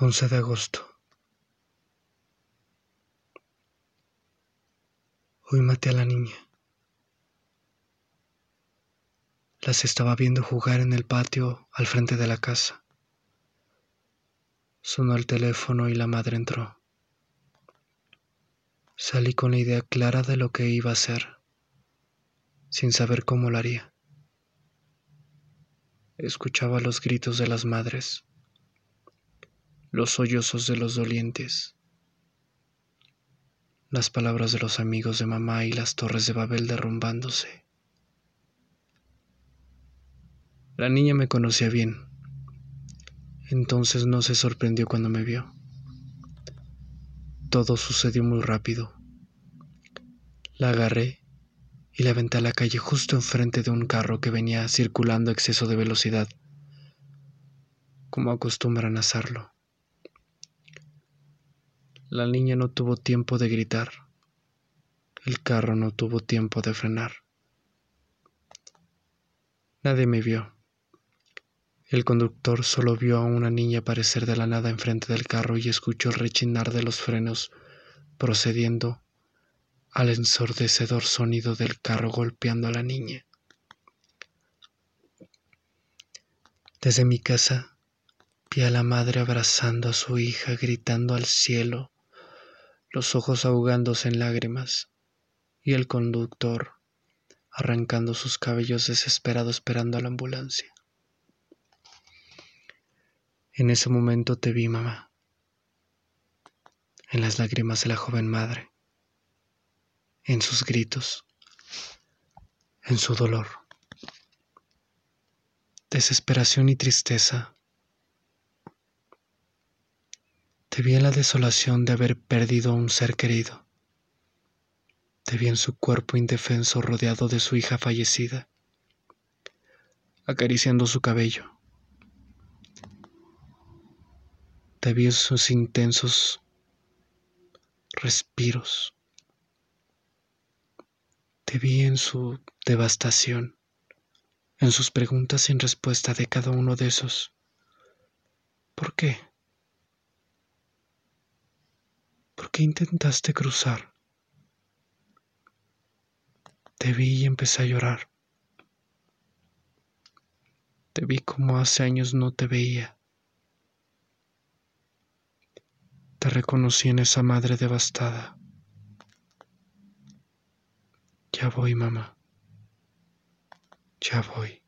11 de agosto. Hoy maté a la niña. Las estaba viendo jugar en el patio al frente de la casa. Sonó el teléfono y la madre entró. Salí con la idea clara de lo que iba a hacer, sin saber cómo lo haría. Escuchaba los gritos de las madres los sollozos de los dolientes, las palabras de los amigos de mamá y las torres de Babel derrumbándose. La niña me conocía bien, entonces no se sorprendió cuando me vio. Todo sucedió muy rápido. La agarré y la aventé a la calle justo enfrente de un carro que venía circulando a exceso de velocidad, como acostumbran hacerlo. La niña no tuvo tiempo de gritar. El carro no tuvo tiempo de frenar. Nadie me vio. El conductor solo vio a una niña aparecer de la nada enfrente del carro y escuchó el rechinar de los frenos procediendo al ensordecedor sonido del carro golpeando a la niña. Desde mi casa vi a la madre abrazando a su hija, gritando al cielo los ojos ahogándose en lágrimas, y el conductor arrancando sus cabellos desesperado esperando a la ambulancia. En ese momento te vi, mamá, en las lágrimas de la joven madre, en sus gritos, en su dolor, desesperación y tristeza Te vi en la desolación de haber perdido a un ser querido. Te vi en su cuerpo indefenso rodeado de su hija fallecida, acariciando su cabello. Te vi en sus intensos respiros. Te vi en su devastación, en sus preguntas sin respuesta de cada uno de esos. ¿Por qué? ¿Por qué intentaste cruzar? Te vi y empecé a llorar. Te vi como hace años no te veía. Te reconocí en esa madre devastada. Ya voy, mamá. Ya voy.